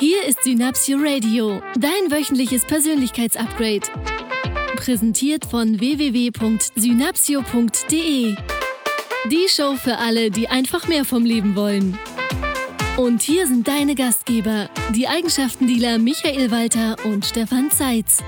Hier ist Synapsio Radio, dein wöchentliches Persönlichkeitsupgrade. Präsentiert von www.synapsio.de. Die Show für alle, die einfach mehr vom Leben wollen. Und hier sind deine Gastgeber, die Eigenschaftendealer Michael Walter und Stefan Zeitz.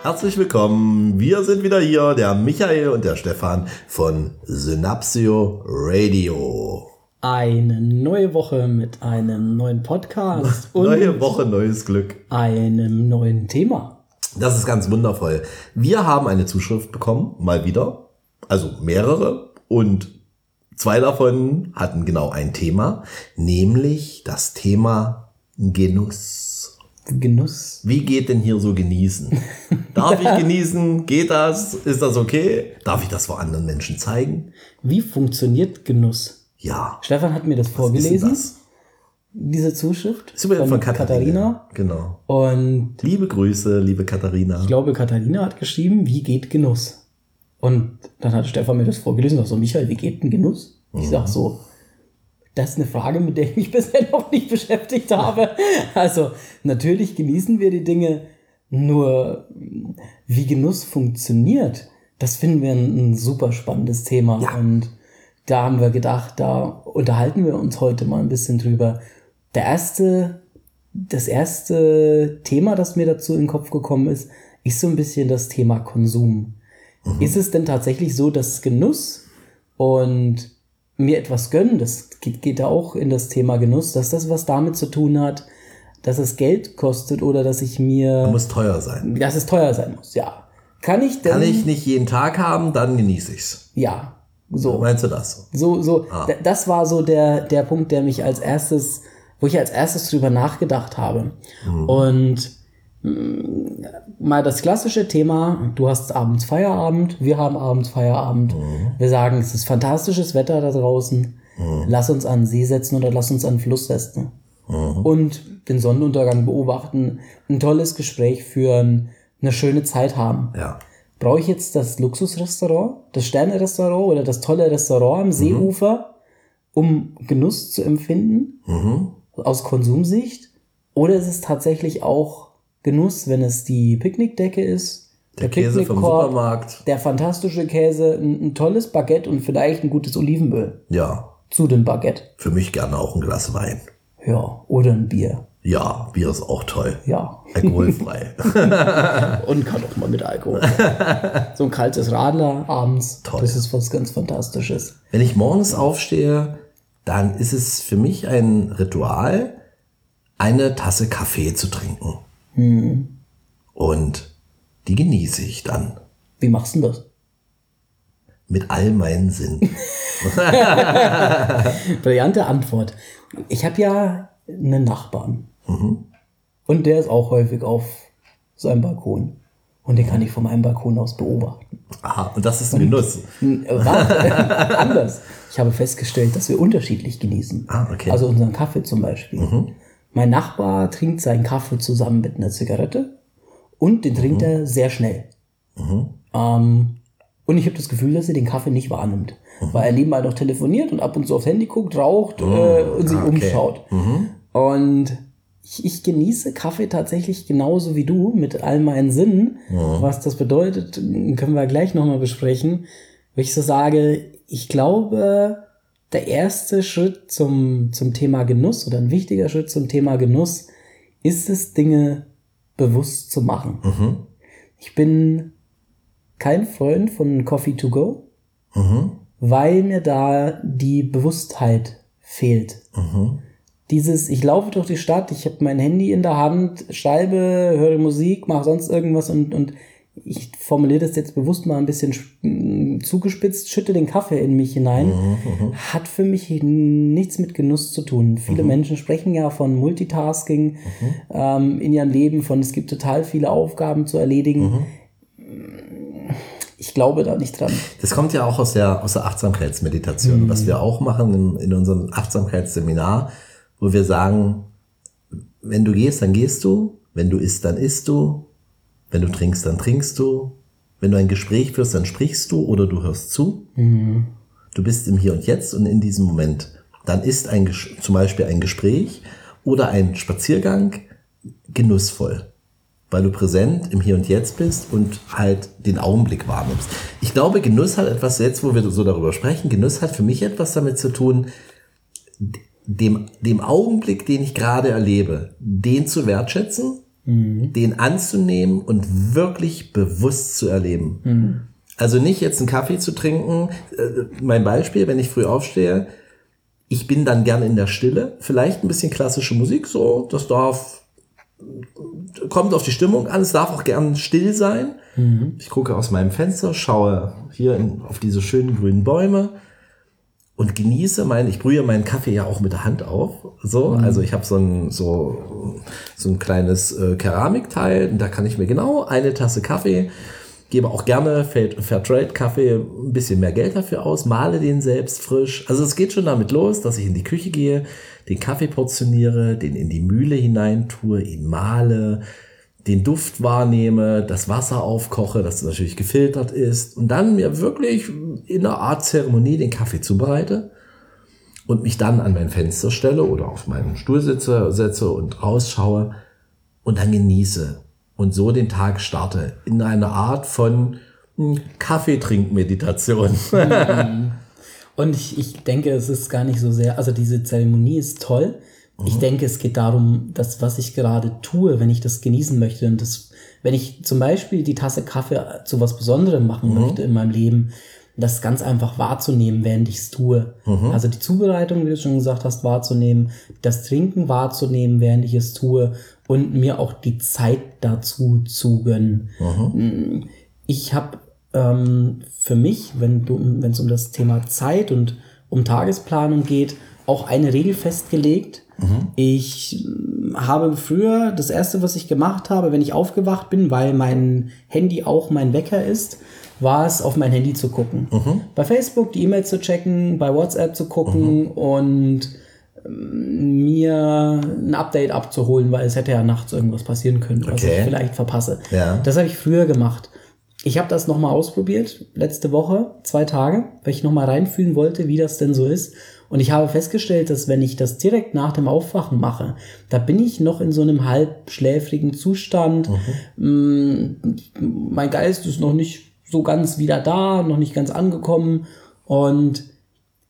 Herzlich willkommen. Wir sind wieder hier, der Michael und der Stefan von Synapsio Radio. Eine neue Woche mit einem neuen Podcast und Neue Woche, neues Glück. einem neuen Thema. Das ist ganz wundervoll. Wir haben eine Zuschrift bekommen, mal wieder. Also mehrere. Und zwei davon hatten genau ein Thema, nämlich das Thema Genuss. Genuss. Wie geht denn hier so genießen? Darf ich genießen? Geht das? Ist das okay? Darf ich das vor anderen Menschen zeigen? Wie funktioniert Genuss? Ja. Stefan hat mir das Was vorgelesen, das? diese Zuschrift Ist übrigens von Katharina. Katharina. Genau. Und Liebe Grüße, liebe Katharina. ich glaube, Katharina hat geschrieben, wie geht Genuss? Und dann hat Stefan mir das vorgelesen, und so, Michael, wie geht denn Genuss? Ich Mhm. sag so, das ist eine Frage, mit der ich mich bisher noch nicht beschäftigt habe. Also, natürlich genießen wir die Dinge, nur wie Genuss funktioniert, das finden wir ein, ein super spannendes Thema. Ja. Und da haben wir gedacht, da unterhalten wir uns heute mal ein bisschen drüber. Der erste, das erste Thema, das mir dazu in den Kopf gekommen ist, ist so ein bisschen das Thema Konsum. Ist es denn tatsächlich so, dass Genuss und mir etwas gönnen, das geht, geht da auch in das Thema Genuss, dass das was damit zu tun hat, dass es Geld kostet oder dass ich mir, Muss teuer sein. dass es teuer sein muss, ja. Kann ich denn, Kann ich nicht jeden Tag haben, dann genieße ich's. ja, so. Meinst du das? So, so, Ah. das war so der, der Punkt, der mich als erstes, wo ich als erstes drüber nachgedacht habe. Und mm, mal das klassische Thema, du hast abends Feierabend, wir haben abends Feierabend. Wir sagen, es ist fantastisches Wetter da draußen. Lass uns an den See setzen oder lass uns an den Fluss setzen. Und den Sonnenuntergang beobachten, ein tolles Gespräch führen, eine schöne Zeit haben. Ja. Brauche ich jetzt das Luxusrestaurant, das Sterne-Restaurant oder das tolle Restaurant am Seeufer, um Genuss zu empfinden Mhm. aus Konsumsicht? Oder ist es tatsächlich auch Genuss, wenn es die Picknickdecke ist, Der Käse vom Supermarkt. der fantastische Käse, ein, ein tolles Baguette und vielleicht ein gutes Olivenöl Ja. zu dem Baguette? Für mich gerne auch ein Glas Wein. Ja, oder ein Bier. Ja, Bier ist auch toll. Ja. Alkoholfrei. Und kann auch mal mit Alkohol. so ein kaltes Radler abends. Toll. Das ist was ganz Fantastisches. Wenn ich morgens aufstehe, dann ist es für mich ein Ritual, eine Tasse Kaffee zu trinken. Und die genieße ich dann Wie machst du das? mit all meinen Sinnen. Brillante Antwort. Ich habe ja einen Nachbarn. Und der ist auch häufig auf seinem Balkon. Und den kann ich von meinem Balkon aus beobachten. Aha, und das ist ein Genuss. Hm, äh, Warte, anders. Ich habe festgestellt, dass wir unterschiedlich genießen. Ah, okay. Also unseren Kaffee zum Beispiel. Mein Nachbar trinkt seinen Kaffee zusammen mit einer Zigarette und den trinkt er sehr schnell. Ähm, und ich habe das Gefühl, dass er den Kaffee nicht wahrnimmt. Weil er nebenbei noch telefoniert und ab und zu aufs Handy guckt, raucht äh, und sich ah, okay. umschaut. Und ich, ich genieße Kaffee tatsächlich genauso wie du, mit all meinen Sinnen. Was das bedeutet, können wir gleich nochmal besprechen. Wenn ich so sage, ich glaube, der erste Schritt zum, zum Thema Genuss oder ein wichtiger Schritt zum Thema Genuss ist es, Dinge bewusst zu machen. Ich bin kein Freund von Coffee to go, weil mir da die Bewusstheit fehlt. Dieses, ich laufe durch die Stadt, ich habe mein Handy in der Hand, schreibe, höre Musik, mache sonst irgendwas und, und ich formuliere das jetzt bewusst mal ein bisschen sch- zugespitzt, schütte den Kaffee in mich hinein, hat für mich nichts mit Genuss zu tun. Viele Menschen sprechen ja von Multitasking ähm, in ihrem Leben, von es gibt total viele Aufgaben zu erledigen. Ich glaube da nicht dran. Das kommt ja auch aus der, aus der Achtsamkeitsmeditation, was wir auch machen in, in unserem Achtsamkeitsseminar, wo wir sagen, wenn du gehst, dann gehst du, wenn du isst, dann isst du, wenn du trinkst, dann trinkst du, wenn du ein Gespräch führst, dann sprichst du oder du hörst zu. Du bist im Hier und Jetzt und in diesem Moment. dann ist ein, zum Beispiel ein Gespräch oder ein Spaziergang genussvoll, weil du präsent im Hier und Jetzt bist und halt den Augenblick wahrnimmst. Ich glaube, Genuss hat etwas, jetzt wo wir so darüber sprechen, Genuss hat für mich etwas damit zu tun, dem, dem Augenblick, den ich gerade erlebe, den zu wertschätzen, den anzunehmen und wirklich bewusst zu erleben. Also nicht jetzt einen Kaffee zu trinken. Äh, Mein Beispiel, wenn ich früh aufstehe, ich bin dann gerne in der Stille, vielleicht ein bisschen klassische Musik, so, das darf, kommt auf die Stimmung an, es darf auch gern still sein. Ich gucke aus meinem Fenster, schaue hier in, auf diese schönen grünen Bäume und genieße mein, ich brühe meinen Kaffee ja auch mit der Hand auf, so, also ich habe so ein, so, so ein kleines äh, Keramikteil, und da kann ich mir genau eine Tasse Kaffee gebe auch gerne Fair- Fairtrade-Kaffee ein bisschen mehr Geld dafür aus, male den selbst frisch. Also es geht schon damit los, dass ich in die Küche gehe, den Kaffee portioniere, den in die Mühle hineintue, ihn male, den Duft wahrnehme, das Wasser aufkoche, das natürlich gefiltert ist und dann mir wirklich in einer Art Zeremonie den Kaffee zubereite und mich dann an mein Fenster stelle oder auf meinen Stuhl sitze, setze und rausschaue und dann genieße und so den Tag starte in einer Art von hm, Kaffeetrinkmeditation. Und ich, ich denke, es ist gar nicht so sehr, also diese Zeremonie ist toll. Ich denke, es geht darum, dass was ich gerade tue, wenn ich das genießen möchte und das, wenn ich zum Beispiel die Tasse Kaffee zu was Besonderem machen möchte in meinem Leben, das ganz einfach wahrzunehmen, während ich es tue. Also die Zubereitung, wie du schon gesagt hast, wahrzunehmen, das Trinken wahrzunehmen, während ich es tue und mir auch die Zeit dazu zu gönnen. Ich habe ähm, für mich, wenn es um das Thema Zeit und um Tagesplanung geht, auch eine Regel festgelegt. Ich ähm, habe früher das erste, was ich gemacht habe, wenn ich aufgewacht bin, weil mein Handy auch mein Wecker ist, war es, auf mein Handy zu gucken. Bei Facebook die E-Mails zu checken, bei WhatsApp zu gucken und ähm, mir ein Update abzuholen, weil es hätte ja nachts irgendwas passieren können, was Okay. ich vielleicht verpasse. Ja. Das habe ich früher gemacht. Ich habe das nochmal ausprobiert, letzte Woche, zwei Tage, weil ich nochmal reinfühlen wollte, wie das denn so ist. Und ich habe festgestellt, dass wenn ich das direkt nach dem Aufwachen mache, da bin ich noch in so einem halbschläfrigen Zustand. Mm, Mein Geist ist noch nicht so ganz wieder da, noch nicht ganz angekommen. Und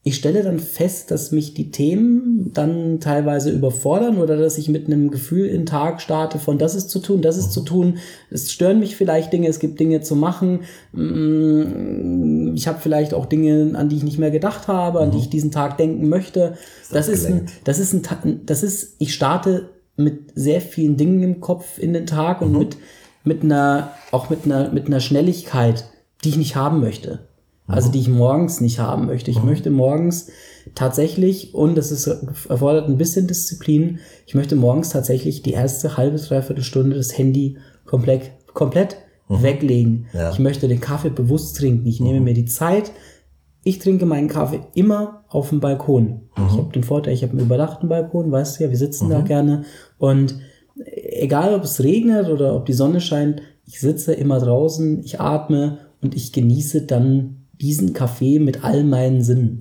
ich stelle dann fest, dass mich die Themen dann teilweise überfordern oder dass ich mit einem Gefühl in den Tag starte von das ist zu tun, das ist zu tun. Es stören mich vielleicht Dinge, es gibt Dinge zu machen. Mm, Ich habe vielleicht auch Dinge, an die ich nicht mehr gedacht habe, an die ich diesen Tag denken möchte. Das ist ein, das ist ein, das ist, ich starte mit sehr vielen Dingen im Kopf in den Tag und mit, mit einer, auch mit einer, mit einer Schnelligkeit, die ich nicht haben möchte. Also die ich morgens nicht haben möchte. Ich möchte morgens tatsächlich, und das ist, erfordert ein bisschen Disziplin, ich möchte morgens tatsächlich die erste halbe, dreiviertel Stunde das Handy komplett, komplett weglegen. Ja. Ich möchte den Kaffee bewusst trinken. Ich nehme mir die Zeit. Ich trinke meinen Kaffee immer auf dem Balkon. Ich habe den Vorteil, ich habe einen überdachten Balkon, weißt du ja, wir sitzen da gerne. Und egal ob es regnet oder ob die Sonne scheint, ich sitze immer draußen, ich atme und ich genieße dann diesen Kaffee mit all meinen Sinnen.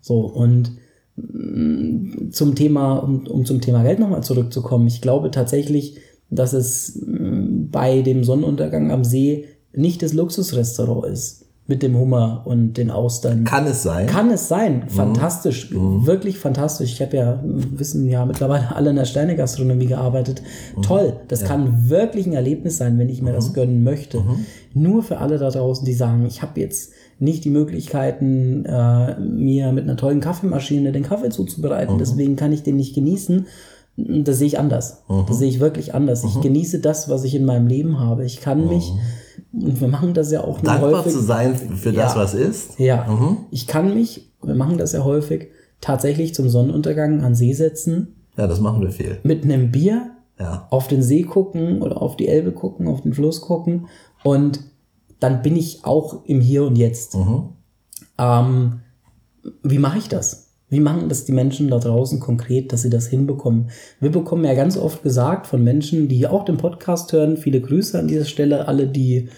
So, und mm, zum Thema, um, um zum Thema Geld nochmal zurückzukommen, ich glaube tatsächlich, dass es mm, bei dem Sonnenuntergang am See nicht das Luxusrestaurant ist mit dem Hummer und den Austern. Kann es sein? Kann es sein. Fantastisch. Wirklich fantastisch. Ich habe ja, wissen ja mittlerweile alle in der Sternegastronomie gearbeitet. Toll. Das kann wirklich ein Erlebnis sein, wenn ich mir das gönnen möchte. Nur für alle da draußen, die sagen, ich habe jetzt nicht die Möglichkeiten, äh, mir mit einer tollen Kaffeemaschine den Kaffee zuzubereiten. Deswegen kann ich den nicht genießen. Das sehe ich anders. Das sehe ich wirklich anders. Ich genieße das, was ich in meinem Leben habe. Ich kann mich, und wir machen das ja auch nur Dankbar häufig. zu sein für das, Ja. was ist? Ja, ich kann mich, wir machen das ja häufig, tatsächlich zum Sonnenuntergang an See setzen, Ja, das machen wir viel. mit einem Bier Ja. auf den See gucken oder auf die Elbe gucken, auf den Fluss gucken und dann bin ich auch im Hier und Jetzt. Ähm, wie mache ich das? Wie machen das die Menschen da draußen konkret, dass sie das hinbekommen? Wir bekommen ja ganz oft gesagt von Menschen, die auch den Podcast hören, viele Grüße an dieser Stelle, alle, die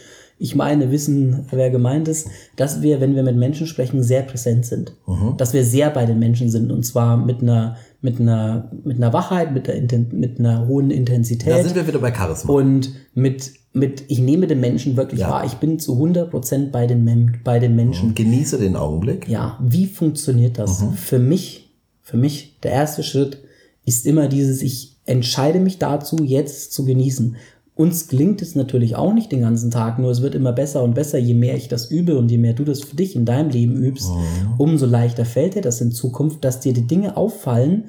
ich meine, wissen, wer gemeint ist, dass wir, wenn wir mit Menschen sprechen, sehr präsent sind. Dass wir sehr bei den Menschen sind und zwar mit einer, mit einer, mit einer Wachheit, mit, der, Inten- mit einer hohen Intensität. Da sind wir wieder bei Charisma. Und mit, mit, ich nehme den Menschen wirklich Ja. wahr. Ich bin zu 100% bei den, Mem bei den Menschen. Genieße den Augenblick. Ja, wie funktioniert das? Für mich, für mich, der erste Schritt ist immer dieses, ich entscheide mich dazu, jetzt zu genießen. Uns gelingt es natürlich auch nicht den ganzen Tag, nur es wird immer besser und besser, je mehr ich das übe und je mehr du das für dich in deinem Leben übst, umso leichter fällt dir das in Zukunft, dass dir die Dinge auffallen,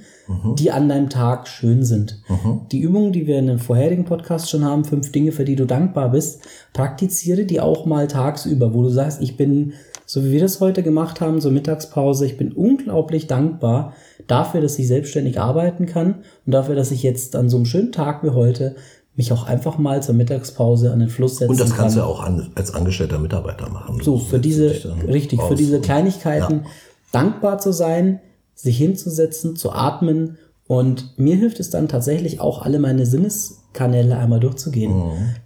die an deinem Tag schön sind. Die Übungen, die wir in dem vorherigen Podcast schon haben, fünf Dinge, für die du dankbar bist, praktiziere die auch mal tagsüber, wo du sagst, ich bin so wie wir das heute gemacht haben, so Mittagspause. Ich bin unglaublich dankbar dafür, dass ich selbstständig arbeiten kann und dafür, dass ich jetzt an so einem schönen Tag wie heute mich auch einfach mal zur Mittagspause an den Fluss setzen Und das kann. kannst du auch an, als angestellter Mitarbeiter machen. So, für diese, richtig, für diese Kleinigkeiten dankbar zu sein, sich hinzusetzen, zu atmen. Und mir hilft es dann tatsächlich auch, alle meine Sinneskanäle einmal durchzugehen.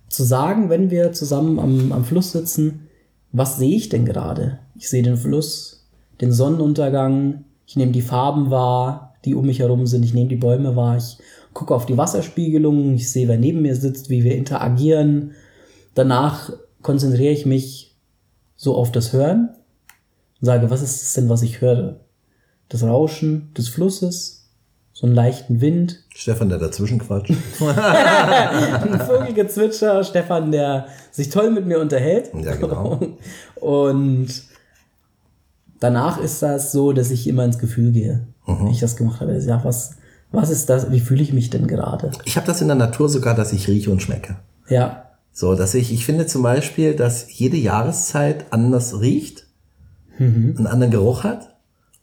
Zu sagen, wenn wir zusammen am, am Fluss sitzen, was sehe ich denn gerade? Ich sehe den Fluss, den Sonnenuntergang, ich nehme die Farben wahr, die um mich herum sind, ich nehme die Bäume wahr, ich gucke auf die Wasserspiegelung, ich sehe, wer neben mir sitzt, wie wir interagieren. Danach konzentriere ich mich so auf das Hören und sage, was ist es denn, was ich höre? Das Rauschen des Flusses, so einen leichten Wind, Stefan, der dazwischen quatscht. ein Vogelgezwitscher, Stefan, der sich toll mit mir unterhält. Ja, genau. Und danach ist das so, dass ich immer ins Gefühl gehe, Mhm. wenn ich das gemacht habe. Ja, was, was ist das? Wie fühle ich mich denn gerade? Ich habe das in der Natur sogar, dass ich rieche und schmecke. Ja, So, dass ich, ich finde zum Beispiel, dass jede Jahreszeit anders riecht, einen anderen Geruch hat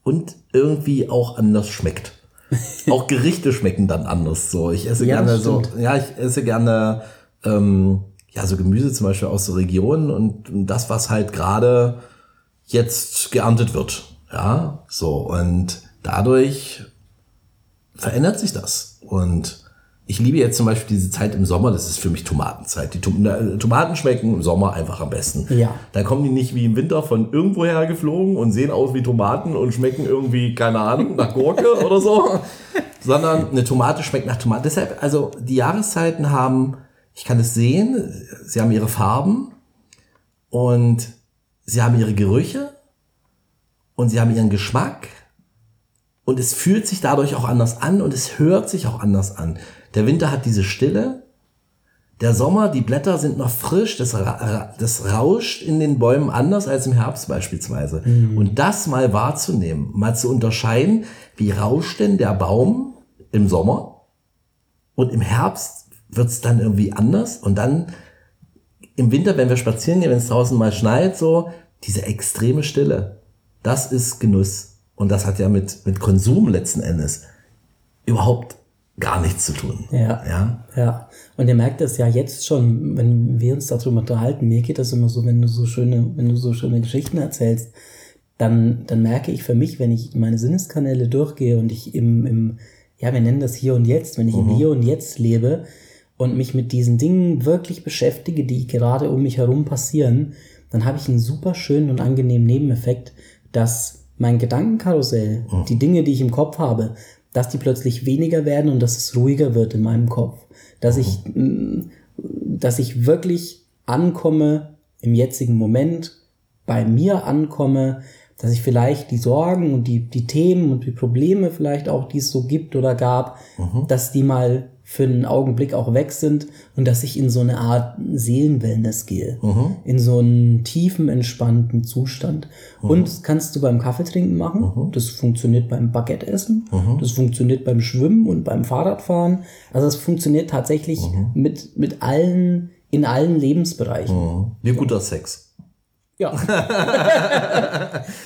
und irgendwie auch anders schmeckt. auch Gerichte schmecken dann anders. So, ich esse Ja, gerne so, ja, ich esse gerne ähm, ja so Gemüse zum Beispiel aus so Regionen und das, was halt gerade jetzt geerntet wird. Ja, so und dadurch verändert sich das. Und ich liebe jetzt zum Beispiel diese Zeit im Sommer, das ist für mich Tomatenzeit. Die äh, Tomaten schmecken im Sommer einfach am besten. Ja. Da kommen die nicht wie im Winter von irgendwoher geflogen und sehen aus wie Tomaten und schmecken irgendwie, keine Ahnung, nach Gurke oder so. Sondern eine Tomate schmeckt nach Tomate. Deshalb, also die Jahreszeiten haben, ich kann es sehen, sie haben ihre Farben und sie haben ihre Gerüche und sie haben ihren Geschmack und es fühlt sich dadurch auch anders an und es hört sich auch anders an. Der Winter hat diese Stille, der Sommer, die Blätter sind noch frisch, das, ra- das rauscht in den Bäumen anders als im Herbst beispielsweise. Und das mal wahrzunehmen, mal zu unterscheiden, wie rauscht denn der Baum im Sommer und im Herbst wird's dann irgendwie anders und dann im Winter, wenn wir spazieren gehen, wenn es draußen mal schneit, so diese extreme Stille, das ist Genuss. Und das hat ja mit, mit Konsum letzten Endes überhaupt gar nichts zu tun. Ja. Ja. Ja, und ihr merkt das ja jetzt schon, wenn wir uns darüber unterhalten. Mir geht das immer so, wenn du so schöne, wenn du so schöne Geschichten erzählst, dann, dann merke ich für mich, wenn ich meine Sinneskanäle durchgehe und ich im, im, ja, wir nennen das hier und jetzt, wenn ich im Hier und Jetzt lebe und mich mit diesen Dingen wirklich beschäftige, die gerade um mich herum passieren, dann habe ich einen super schönen und angenehmen Nebeneffekt, dass mein Gedankenkarussell, die Dinge, die ich im Kopf habe, dass die plötzlich weniger werden und dass es ruhiger wird in meinem Kopf. Dass ich, mm, dass ich wirklich ankomme im jetzigen Moment, bei mir ankomme, dass ich vielleicht die Sorgen und die, die Themen und die Probleme vielleicht auch, die es so gibt oder gab, dass die mal für einen Augenblick auch weg sind und dass ich in so eine Art Seelenwellness gehe. In so einen tiefen, entspannten Zustand. Und das kannst du beim Kaffeetrinken machen. Das funktioniert beim Baguette-Essen. Das funktioniert beim Schwimmen und beim Fahrradfahren. Also es funktioniert tatsächlich mit, mit allen, in allen Lebensbereichen. Wie guter Sex. Ja.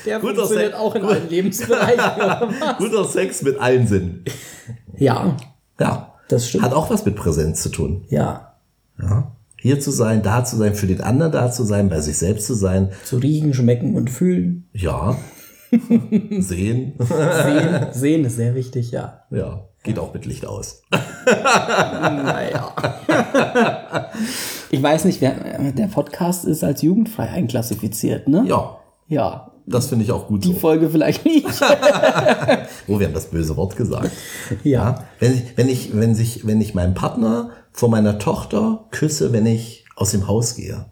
Der Guter funktioniert Sex. auch in allen Lebensbereichen. Guter Sex mit allen Sinnen. ja, Ja. Das stimmt. Hat auch was mit Präsenz zu tun. Ja. Ja. Hier zu sein, da zu sein, für den anderen da zu sein, bei sich selbst zu sein. Zu riechen, schmecken und fühlen. Ja. Sehen. Sehen, sehen ist sehr wichtig, ja. Ja, geht auch mit Licht aus. Naja. ich weiß nicht, wer, der Podcast ist als jugendfrei einklassifiziert, ne? Ja, Ja. das finde ich auch gut Die so. Folge vielleicht nicht. Oh, wir haben das böse Wort gesagt. ja. Wenn ich, wenn ich, wenn sich, wenn ich meinen Partner vor meiner Tochter küsse, wenn ich aus dem Haus gehe.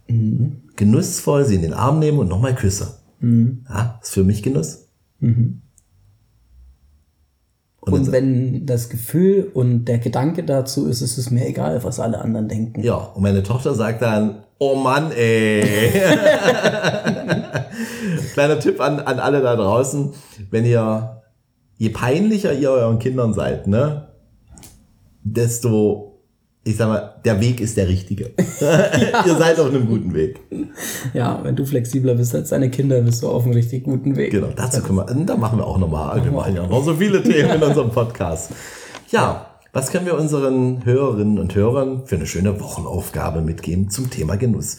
Genussvoll sie in den Arm nehme und nochmal küsse. Ja, ist für mich Genuss. Und, Und dann- wenn das Gefühl und der Gedanke dazu ist, ist es mir egal, was alle anderen denken. ja, und meine Tochter sagt dann, oh Mann, ey. Kleiner Tipp an, an alle da draußen, wenn ihr, je peinlicher ihr euren Kindern seid, ne, desto, ich sag mal, der Weg ist der richtige. ihr seid auf einem guten Weg. Ja, wenn du flexibler bist als deine Kinder, bist du auf einem richtig guten Weg. Genau, dazu können wir, da machen wir auch nochmal, wir machen ja noch so viele Themen in unserem Podcast. Ja, was können wir unseren Hörerinnen und Hörern für eine schöne Wochenaufgabe mitgeben zum Thema Genuss?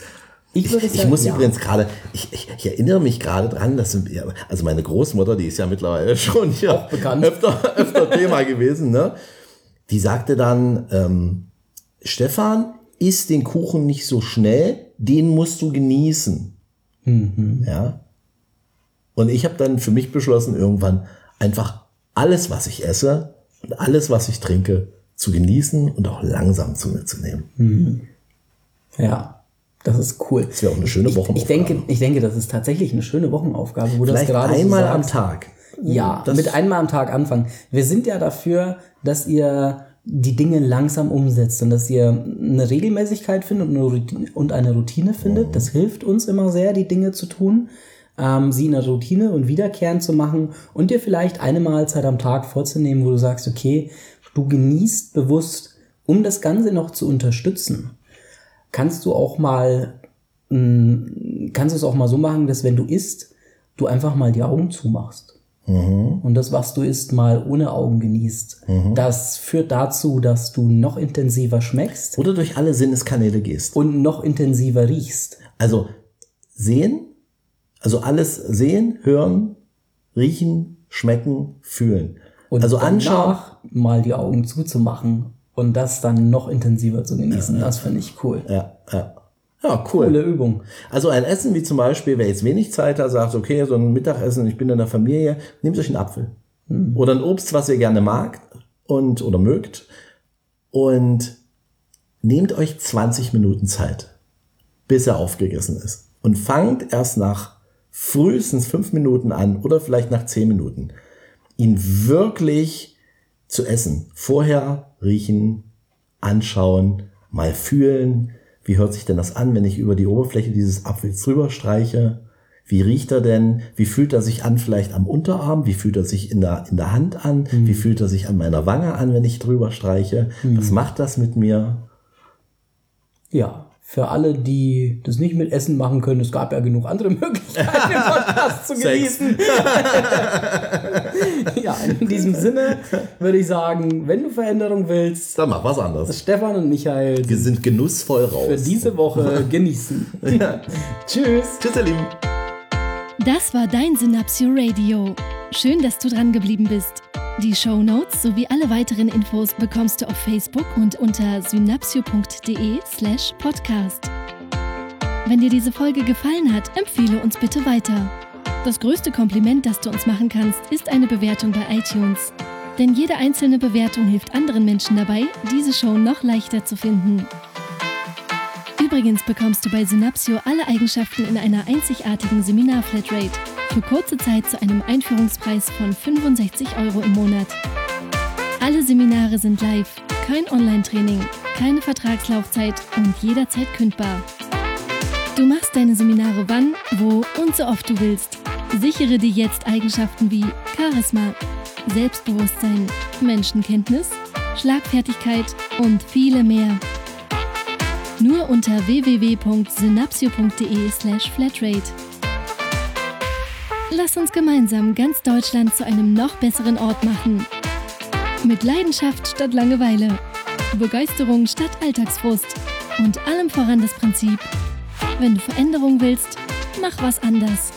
Ich Ich, würde ich sagen, muss ja. übrigens gerade, ich, ich, ich erinnere mich gerade dran, dass wir, also meine Großmutter, die ist ja mittlerweile schon hier bekannt. öfter, öfter Thema gewesen, ne? Die sagte dann, ähm, Stefan, iss den Kuchen nicht so schnell, den musst du genießen. Ja. Und ich habe dann für mich beschlossen, irgendwann einfach alles, was ich esse und alles, was ich trinke, zu genießen und auch langsam zu mir zu nehmen. Ja, das ist cool. Das wäre auch eine schöne Ich, Wochenaufgabe. ich, denke, ich denke, das ist tatsächlich eine schöne Wochenaufgabe, wo Vielleicht das gerade einmal so am. Tag. Ja, Das- mit einmal am Tag anfangen. Wir sind ja dafür, dass ihr die Dinge langsam umsetzt und dass ihr eine Regelmäßigkeit findet und eine Routine, und eine Routine findet. Das hilft uns immer sehr, die Dinge zu tun, ähm, sie in der Routine und wiederkehrend zu machen und dir vielleicht eine Mahlzeit am Tag vorzunehmen, wo du sagst, okay, du genießt bewusst, um das Ganze noch zu unterstützen, kannst du auch mal, mh, kannst du es auch mal so machen, dass wenn du isst, du einfach mal die Augen zumachst. Und das, was du isst, mal ohne Augen genießt. Das führt dazu, dass du noch intensiver schmeckst Oder durch alle Sinneskanäle gehst. und noch intensiver riechst. Also sehen, also alles sehen, hören, riechen, schmecken, fühlen. Und also anschauen. mal die Augen zuzumachen und das dann noch intensiver zu genießen. Das finde ich cool. Ja, ja. Ja, cool. Coole Übung. Also ein Essen wie zum Beispiel, wer jetzt wenig Zeit hat, sagt, okay, so ein Mittagessen, ich bin in der Familie, nehmt euch einen Apfel. Oder ein Obst, was ihr gerne mag und oder mögt. Und nehmt euch 20 Minuten Zeit, bis er aufgegessen ist. Und fangt erst nach frühestens fünf Minuten an oder vielleicht nach zehn Minuten, ihn wirklich zu essen. Vorher riechen, anschauen, mal fühlen. Wie hört sich denn das an, wenn ich über die Oberfläche dieses Apfels drüber streiche? Wie riecht er denn? Wie fühlt er sich an vielleicht am Unterarm? Wie fühlt er sich in der, in der Hand an? Wie fühlt er sich an meiner Wange an, wenn ich drüber streiche? Was macht das mit mir? Ja, für alle, die das nicht mit Essen machen können, es gab ja genug andere Möglichkeiten, den Podcast zu genießen. ja, in diesem Sinne würde ich sagen, wenn du Veränderung willst, Dann mach was anderes. Stefan und Michael Wir sind genussvoll raus. für diese Woche genießen. Tschüss. Tschüss, ihr Lieben. Das war dein Synapsio Radio. Schön, dass du dran geblieben bist. Die Show Notes sowie alle weiteren Infos bekommst du auf Facebook und unter synapsio.de slash podcast. Wenn dir diese Folge gefallen hat, empfehle uns bitte weiter. Das größte Kompliment, das du uns machen kannst, ist eine Bewertung bei iTunes. Denn jede einzelne Bewertung hilft anderen Menschen dabei, diese Show noch leichter zu finden. Übrigens bekommst du bei Synapsio alle Eigenschaften in einer einzigartigen Seminar-Flatrate für kurze Zeit zu einem Einführungspreis von 65 Euro im Monat. Alle Seminare sind live, kein Online-Training, keine Vertragslaufzeit und jederzeit kündbar. Du machst deine Seminare wann, wo und so oft du willst. Sichere dir jetzt Eigenschaften wie Charisma, Selbstbewusstsein, Menschenkenntnis, Schlagfertigkeit und viele mehr. Nur unter www.synapsio.de/flatrate. Lass uns gemeinsam ganz Deutschland zu einem noch besseren Ort machen. Mit Leidenschaft statt Langeweile, Begeisterung statt Alltagsfrust und allem voran das Prinzip: Wenn du Veränderung willst, mach was anders.